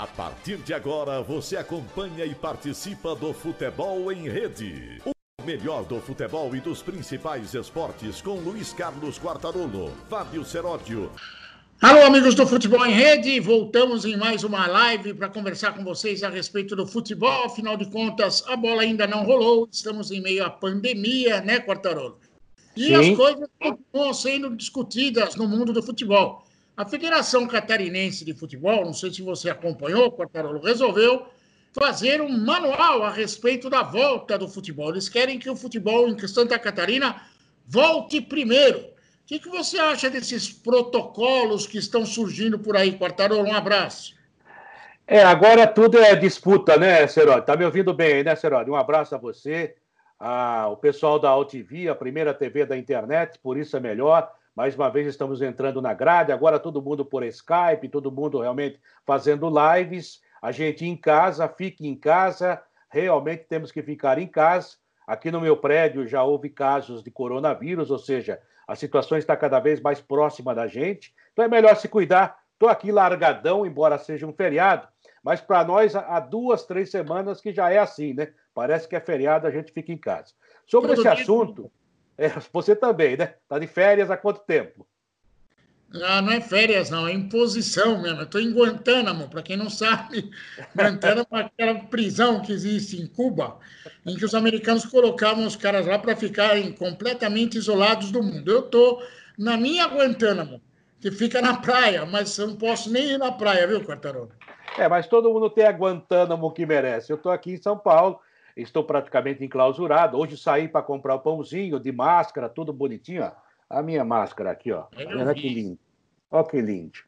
A partir de agora, você acompanha e participa do Futebol em Rede. O melhor do futebol e dos principais esportes com Luiz Carlos Quartarolo, Fábio Seródio. Alô, amigos do Futebol em Rede, voltamos em mais uma live para conversar com vocês a respeito do futebol. Afinal de contas, a bola ainda não rolou, estamos em meio à pandemia, né, Quartarolo? E Sim. as coisas continuam sendo discutidas no mundo do futebol. A Federação Catarinense de Futebol, não sei se você acompanhou, Quartarolo, resolveu fazer um manual a respeito da volta do futebol. Eles querem que o futebol em Santa Catarina volte primeiro. O que, que você acha desses protocolos que estão surgindo por aí, Quartarolo? Um abraço. É, agora tudo é disputa, né, Seródio? Tá me ouvindo bem, né, Seródio? Um abraço a você, a, o pessoal da AltV, a primeira TV da internet, por isso é melhor. Mais uma vez estamos entrando na grade, agora todo mundo por Skype, todo mundo realmente fazendo lives. A gente em casa, fique em casa, realmente temos que ficar em casa. Aqui no meu prédio já houve casos de coronavírus, ou seja, a situação está cada vez mais próxima da gente. Então é melhor se cuidar. Estou aqui largadão, embora seja um feriado, mas para nós há duas, três semanas que já é assim, né? Parece que é feriado, a gente fica em casa. Sobre esse assunto. É, você também, né? Tá de férias há quanto tempo? Ah, não é férias, não, é imposição mesmo. Eu estou em Guantánamo, para quem não sabe, Guantánamo é aquela prisão que existe em Cuba, em que os americanos colocavam os caras lá para ficarem completamente isolados do mundo. Eu estou na minha Guantánamo, que fica na praia, mas eu não posso nem ir na praia, viu, Quartarolo? É, mas todo mundo tem a Guantánamo que merece. Eu estou aqui em São Paulo, estou praticamente enclausurado. Hoje saí para comprar o pãozinho de máscara, tudo bonitinho. Ó. A minha máscara aqui, ó. Olha que lindo. Olha que lindo.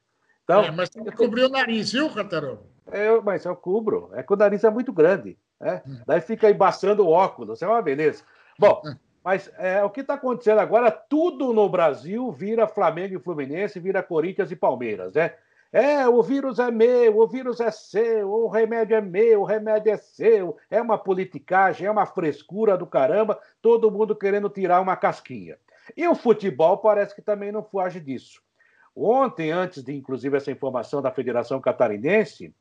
Então, é, mas você cobriu o nariz, viu, Catarão? É, mas eu cubro. É que o nariz é muito grande. Né? Daí fica embaçando o óculos. É uma beleza. Bom, mas é, o que está acontecendo agora, tudo no Brasil vira Flamengo e Fluminense, vira Corinthians e Palmeiras, né? É, o vírus é meu, o vírus é seu, o remédio é meu, o remédio é seu. É uma politicagem, é uma frescura do caramba, todo mundo querendo tirar uma casquinha. E o futebol parece que também não foge disso. Ontem, antes de inclusive essa informação da Federação Catarinense,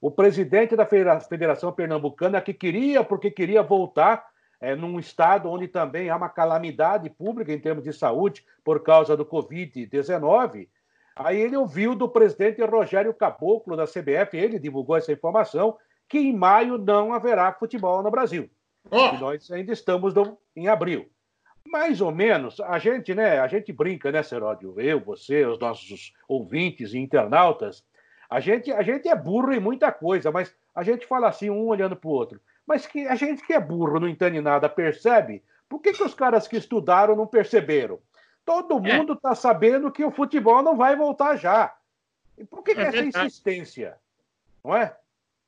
o presidente da Federação Pernambucana, que queria, porque queria voltar é, num estado onde também há uma calamidade pública em termos de saúde por causa do Covid-19, Aí ele ouviu do presidente Rogério Caboclo, da CBF, ele divulgou essa informação, que em maio não haverá futebol no Brasil. Oh. Nós ainda estamos no, em abril. Mais ou menos, a gente, né, a gente brinca, né, Seródio? Eu, você, os nossos ouvintes e internautas, a gente, a gente é burro em muita coisa, mas a gente fala assim, um olhando para o outro. Mas que a gente que é burro, não entende nada, percebe? Por que, que os caras que estudaram não perceberam? Todo é. mundo está sabendo que o futebol não vai voltar já. E por que, é que essa insistência? Não é?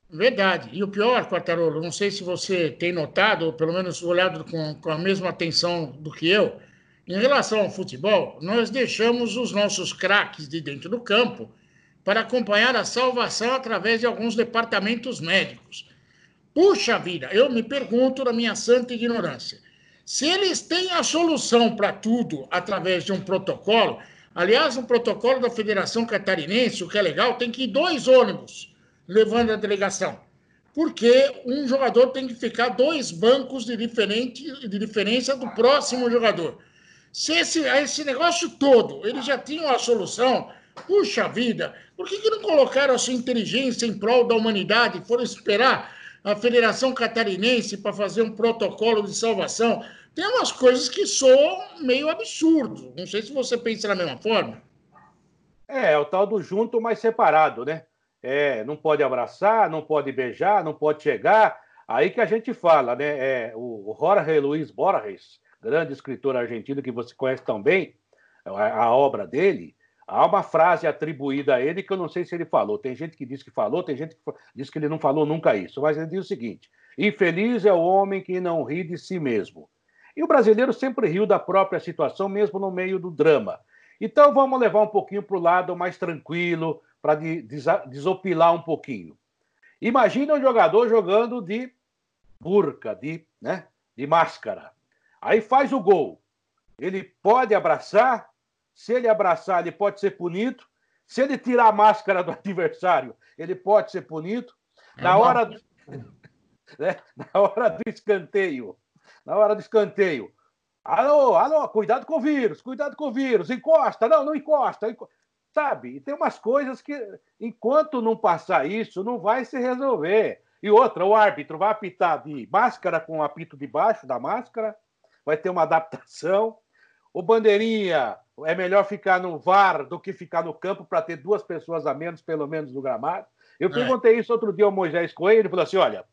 Verdade. E o pior, Quartarolo, não sei se você tem notado, ou pelo menos olhado com, com a mesma atenção do que eu, em relação ao futebol, nós deixamos os nossos craques de dentro do campo para acompanhar a salvação através de alguns departamentos médicos. Puxa vida, eu me pergunto, na minha santa ignorância, se eles têm a solução para tudo através de um protocolo, aliás, um protocolo da Federação Catarinense, o que é legal, tem que ir dois ônibus levando a delegação. Porque um jogador tem que ficar dois bancos de, diferente, de diferença do próximo jogador. Se esse, esse negócio todo, eles já tinham a solução, puxa vida, por que, que não colocaram a sua inteligência em prol da humanidade? Foram esperar a Federação Catarinense para fazer um protocolo de salvação. Tem umas coisas que soam meio absurdo. Não sei se você pensa da mesma forma. É, é o tal do junto, mas separado, né? É, não pode abraçar, não pode beijar, não pode chegar. Aí que a gente fala, né? É, o Jorge Luiz Borges, grande escritor argentino que você conhece tão bem, a, a obra dele, Há uma frase atribuída a ele que eu não sei se ele falou. Tem gente que diz que falou, tem gente que diz que ele não falou nunca isso. Mas ele diz o seguinte: infeliz é o homem que não ri de si mesmo. E o brasileiro sempre riu da própria situação, mesmo no meio do drama. Então vamos levar um pouquinho para o lado mais tranquilo, para desopilar um pouquinho. Imagina um jogador jogando de burca, de, né, de máscara. Aí faz o gol. Ele pode abraçar se ele abraçar, ele pode ser punido. Se ele tirar a máscara do adversário, ele pode ser punido. É na hora, do, né? na hora do escanteio, na hora do escanteio, alô, alô, cuidado com o vírus, cuidado com o vírus, encosta, não, não encosta, encosta. sabe? E tem umas coisas que, enquanto não passar isso, não vai se resolver. E outra, o árbitro vai apitar de máscara com o apito debaixo da máscara, vai ter uma adaptação. O bandeirinha é melhor ficar no VAR do que ficar no campo para ter duas pessoas a menos, pelo menos, no gramado. Eu é. perguntei isso outro dia ao Moisés Coelho, ele falou assim: olha,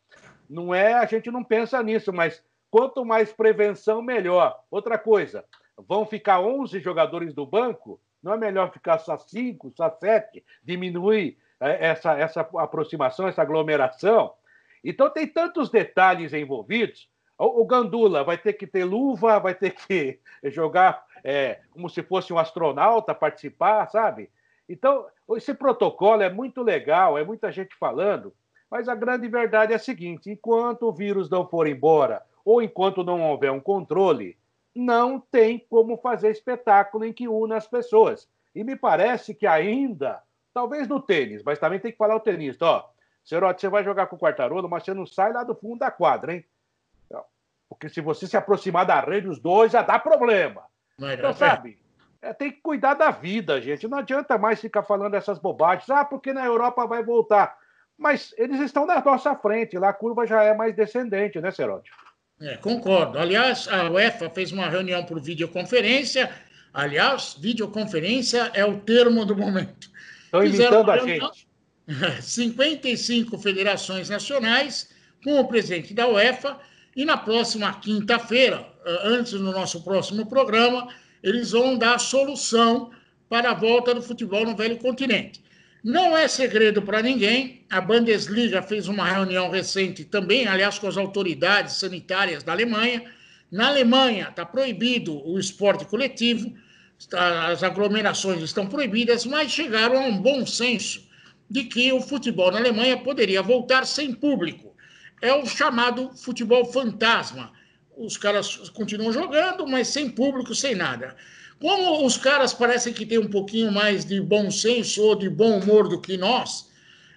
não é, a gente não pensa nisso, mas quanto mais prevenção, melhor. Outra coisa, vão ficar 11 jogadores do banco? Não é melhor ficar só 5, só 7? Diminuir é, essa, essa aproximação, essa aglomeração? Então, tem tantos detalhes envolvidos. O, Gandula vai ter que ter luva, vai ter que jogar é, como se fosse um astronauta, participar, sabe? Então, esse protocolo é muito legal, é muita gente falando, mas a grande verdade é a seguinte: enquanto o vírus não for embora, ou enquanto não houver um controle, não tem como fazer espetáculo em que una as pessoas. E me parece que ainda, talvez no tênis, mas também tem que falar o tenista, ó. Serote, você vai jogar com o Quartarolo, mas você não sai lá do fundo da quadra, hein? Porque se você se aproximar da rede, os dois já dá problema. então, sabe? É, tem que cuidar da vida, gente. Não adianta mais ficar falando essas bobagens. Ah, porque na Europa vai voltar. Mas eles estão na nossa frente. Lá a curva já é mais descendente, né, Seródio? É, concordo. Aliás, a UEFA fez uma reunião por videoconferência. Aliás, videoconferência é o termo do momento. Estão imitando a gente. 55 federações nacionais com o presidente da UEFA e na próxima quinta-feira, eh, antes do nosso próximo programa, eles vão dar a solução para a volta do futebol no velho continente. Não é segredo para ninguém, a Bundesliga fez uma reunião recente também, aliás, com as autoridades sanitárias da Alemanha. Na Alemanha está proibido o esporte coletivo, as aglomerações estão proibidas, mas chegaram a um bom senso de que o futebol na Alemanha poderia voltar sem público. É o chamado futebol fantasma. Os caras continuam jogando, mas sem público, sem nada. Como os caras parecem que têm um pouquinho mais de bom senso ou de bom humor do que nós,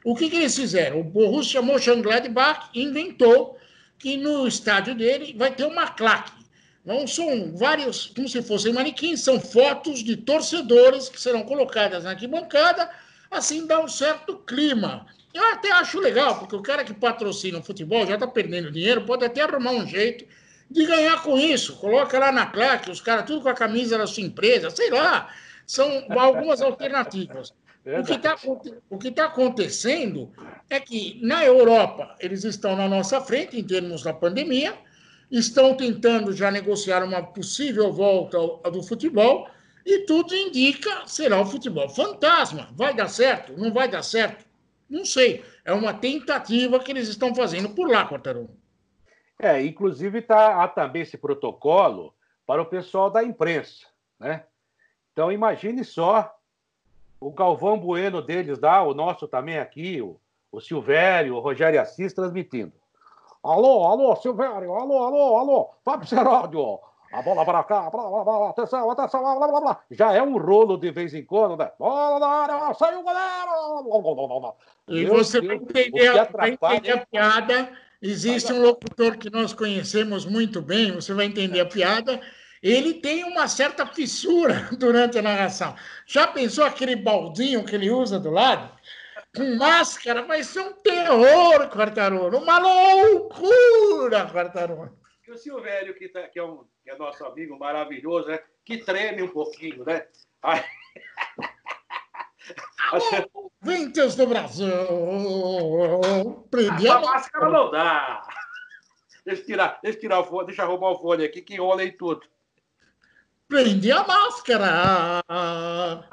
o que, que eles fizeram? O Borussia Mönchengladbach inventou que no estádio dele vai ter uma claque. Não são vários, como se fossem manequins, são fotos de torcedores que serão colocadas na arquibancada assim dá um certo clima. Eu até acho legal, porque o cara que patrocina o futebol já está perdendo dinheiro, pode até arrumar um jeito de ganhar com isso. Coloca lá na claque, os caras tudo com a camisa da sua empresa, sei lá. São algumas alternativas. O que está tá acontecendo é que na Europa eles estão na nossa frente em termos da pandemia, estão tentando já negociar uma possível volta do futebol, e tudo indica será o futebol fantasma. Vai dar certo? Não vai dar certo? Não sei. É uma tentativa que eles estão fazendo por lá, Quartarolo. É, inclusive tá, há também esse protocolo para o pessoal da imprensa, né? Então imagine só o Galvão Bueno deles lá, o nosso também aqui, o, o Silvério, o Rogério Assis transmitindo. Alô, alô, Silvério, alô, alô, alô, Fábio Seródio, a bola para cá, blá, blá, blá, atenção, atenção, blá, blá, blá, Já é um rolo de vez em quando, né? Bola na área, saiu o goleiro! E você vai entender, vai entender a piada. Existe um locutor que nós conhecemos muito bem, você vai entender a piada. Ele tem uma certa fissura durante a narração. Já pensou aquele baldinho que ele usa do lado? Com máscara, vai ser um terror, Quartarolo. Uma loucura, Quartarolo. E o Silvério, que, tá, que é um que é nosso amigo maravilhoso, né? que treme um pouquinho, né? Aí... Ventos do Brasil! Prendi a máscara não dá! Deixa eu tirar, deixa eu tirar o fone, deixa arrumar o fone aqui que enrola em tudo. Prendi a máscara! ah,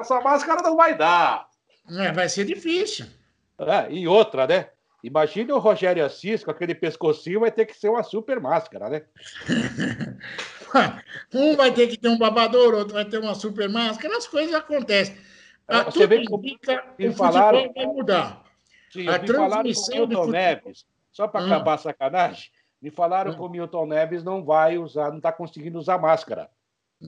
essa máscara não vai dar! É, vai ser difícil. É, e outra, né? Imagine o Rogério Assis com aquele pescocinho, vai ter que ser uma super máscara, né? um vai ter que ter um babador, outro vai ter uma super máscara, as coisas acontecem. A Você vê indica, o falaram, futebol vai mudar. Sim, a transmissão do Milton Neves, só para hum. acabar a sacanagem, me falaram hum. que o Milton Neves não vai usar, não está conseguindo usar máscara.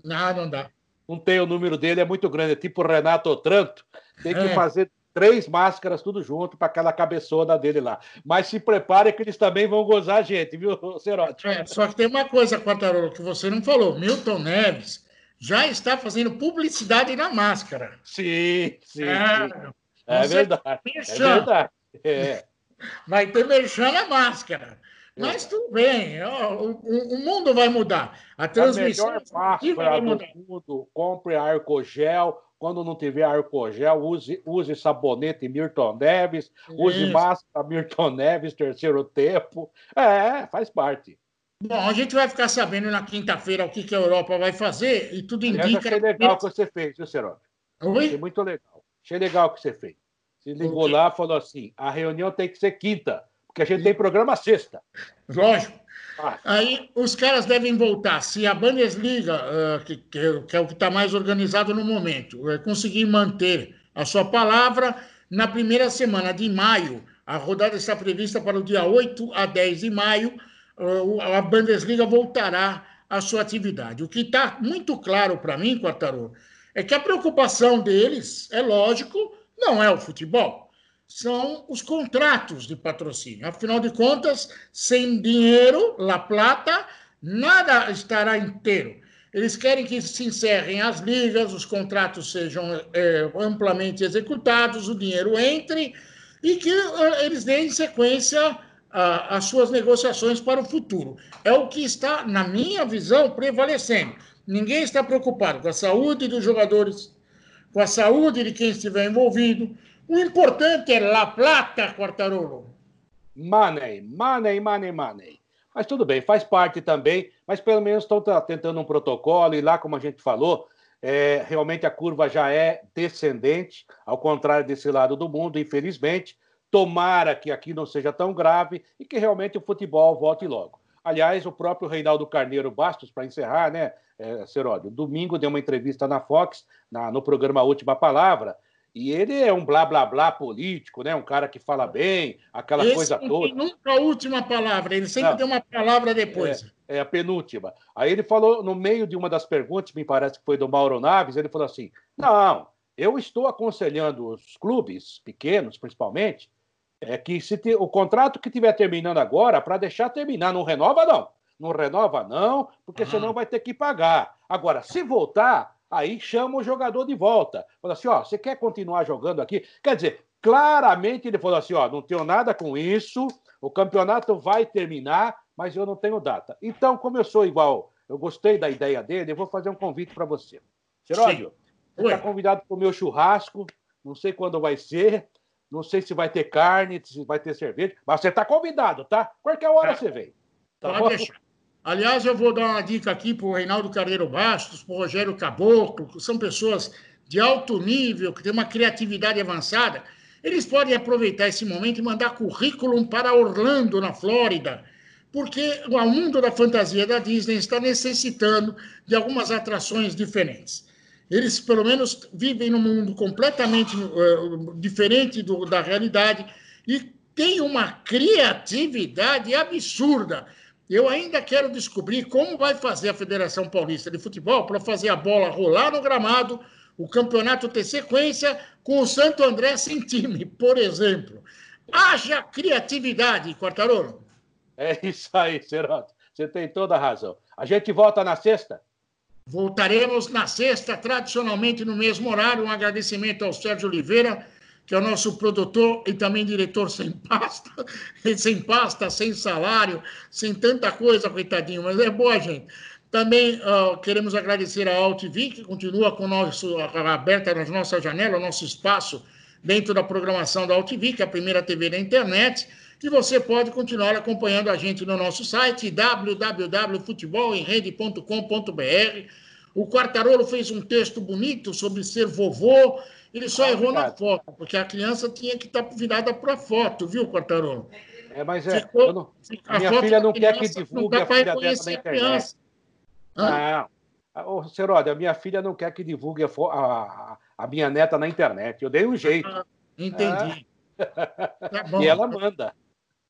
Não, não dá. não tem o número dele, é muito grande, é tipo Renato Otranto, tem que é. fazer três máscaras tudo junto para aquela cabeçona dele lá. Mas se prepare que eles também vão gozar a gente, viu, Cerote? É, só que tem uma coisa, Quartarolo, que você não falou. Milton Neves já está fazendo publicidade na máscara. Sim, sim. É, sim. é verdade. É verdade. É. Vai ter merchan na máscara. Mas tudo bem, o, o, mundo vai mudar. A transmissão a melhor vai mudar. do mundo, compre Arcogel. Quando não tiver Arcogel, use, use sabonete Milton Neves, use Isso. máscara Milton Neves, terceiro tempo. É, faz parte. Bom, a gente vai ficar sabendo na quinta-feira o que, que a Europa vai fazer e tudo indica. Aliás, achei legal o que você fez, viu, Seródio? Oi? Achei muito legal. Achei legal o que você fez. Você ligou lá e falou assim: a reunião tem que ser quinta porque a gente tem programa sexta. Lógico. Ah. Aí os caras devem voltar. Se a Bundesliga, uh, que, que, é o que está mais organizado no momento, uh, conseguir manter a sua palavra, na primeira semana de maio, a rodada está prevista para o dia 8 a 10 de maio, uh, a Bundesliga voltará à sua atividade. O que está muito claro para mim, Quartarolo, é que a preocupação deles, é lógico, não é o futebol são os contratos de patrocínio. Afinal de contas, sem dinheiro, La Plata, nada estará inteiro. Eles querem que se encerrem as ligas, os contratos sejam é, amplamente executados, o dinheiro entre e que é, eles deem sequência às suas negociações para o futuro. É o que está, na minha visão, prevalecendo. Ninguém está preocupado com a saúde dos jogadores, com a saúde de quem estiver envolvido, o importante é La Plata, Quartarolo. Money, money, money, money. Mas tudo bem, faz parte também, mas pelo menos estão tentando um protocolo e lá, como a gente falou, é, realmente a curva já é descendente, ao contrário desse lado do mundo, infelizmente. Tomara que aqui não seja tão grave e que realmente o futebol volte logo. Aliás, o próprio Reinaldo Carneiro Bastos, para encerrar, né, é, Seródio, domingo deu uma entrevista na Fox, na, no programa Última Palavra, e ele é um blá blá blá político, né? Um cara que fala bem, aquela Esse coisa toda. Nunca a última palavra, ele sempre não, tem uma palavra depois. É, é, a penúltima. Aí ele falou, no meio de uma das perguntas, me parece que foi do Mauro Naves, ele falou assim: não, eu estou aconselhando os clubes pequenos, principalmente, é que se te, o contrato que estiver terminando agora, para deixar terminar, não renova, não. Não renova, não, porque uhum. senão vai ter que pagar. Agora, se voltar, Aí chama o jogador de volta. Fala assim: ó, você quer continuar jogando aqui? Quer dizer, claramente ele falou assim: ó, não tenho nada com isso, o campeonato vai terminar, mas eu não tenho data. Então, como eu sou igual, eu gostei da ideia dele, eu vou fazer um convite para você. Seródio, você está convidado para o meu churrasco, não sei quando vai ser, não sei se vai ter carne, se vai ter cerveja, mas você está convidado, tá? Qualquer hora tá. você vem. Tá Pode bom? deixar. Aliás, eu vou dar uma dica aqui para o Reinaldo Carneiro Bastos, para o Rogério Caboclo, que são pessoas de alto nível, que têm uma criatividade avançada. Eles podem aproveitar esse momento e mandar currículo para Orlando, na Flórida, porque o mundo da fantasia da Disney está necessitando de algumas atrações diferentes. Eles, pelo menos, vivem num mundo completamente uh, diferente do, da realidade e têm uma criatividade absurda eu ainda quero descobrir como vai fazer a Federação Paulista de Futebol para fazer a bola rolar no gramado, o campeonato ter sequência com o Santo André sem time, por exemplo. Haja criatividade, Quartarolo. É isso aí, Ceroto. Você tem toda a razão. A gente volta na sexta? Voltaremos na sexta, tradicionalmente no mesmo horário. Um agradecimento ao Sérgio Oliveira que é o nosso produtor e também diretor sem pasta, sem pasta, sem salário, sem tanta coisa, coitadinho, mas é boa, gente. Também uh, queremos agradecer à AltV, que continua com nosso, aberta nas nossas janelas, nosso espaço dentro da programação da AltV, que é a primeira TV da internet. E você pode continuar acompanhando a gente no nosso site www.futebolemrede.com.br. O Quartarolo fez um texto bonito sobre ser vovô ele só ah, errou na foto, porque a criança tinha que estar virada para a foto, viu, Quartarolo? É, mas é. Ficou, não, a minha filha não quer que divulgue a filha dela na internet. Não. Ô, Seródio, a minha filha não quer que divulgue a, a, a, minha neta na internet. Eu dei um jeito. Ah, entendi. Ah. Tá bom. E ela manda.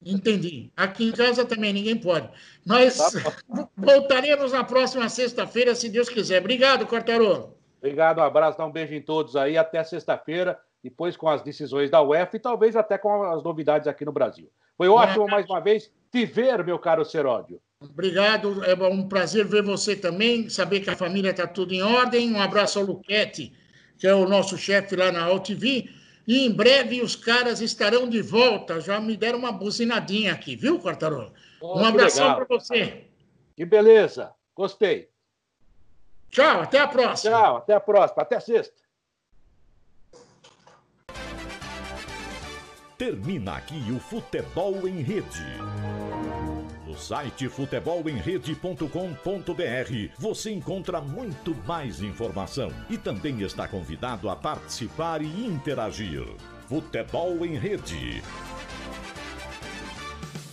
Entendi. Aqui em casa também ninguém pode. Mas tá voltaremos na próxima sexta-feira, se Deus quiser. Obrigado, Quartarolo. Obrigado, um abraço, dá um beijo em todos aí. Até sexta-feira, depois com as decisões da UEFA e talvez até com as novidades aqui no Brasil. Foi ótimo mais uma vez te ver, meu caro Seródio. Obrigado, é um prazer ver você também, saber que a família está tudo em ordem. Um abraço ao Luquete, que é o nosso chefe lá na AltV. E em breve os caras estarão de volta. Já me deram uma buzinadinha aqui, viu, Quartarolo? Oh, um abração para você. Que beleza, gostei. Tchau, até a próxima. Tchau, até a próxima, até sexta. Termina aqui o Futebol em Rede. Site futebolemrede.com.br você encontra muito mais informação e também está convidado a participar e interagir. Futebol em Rede.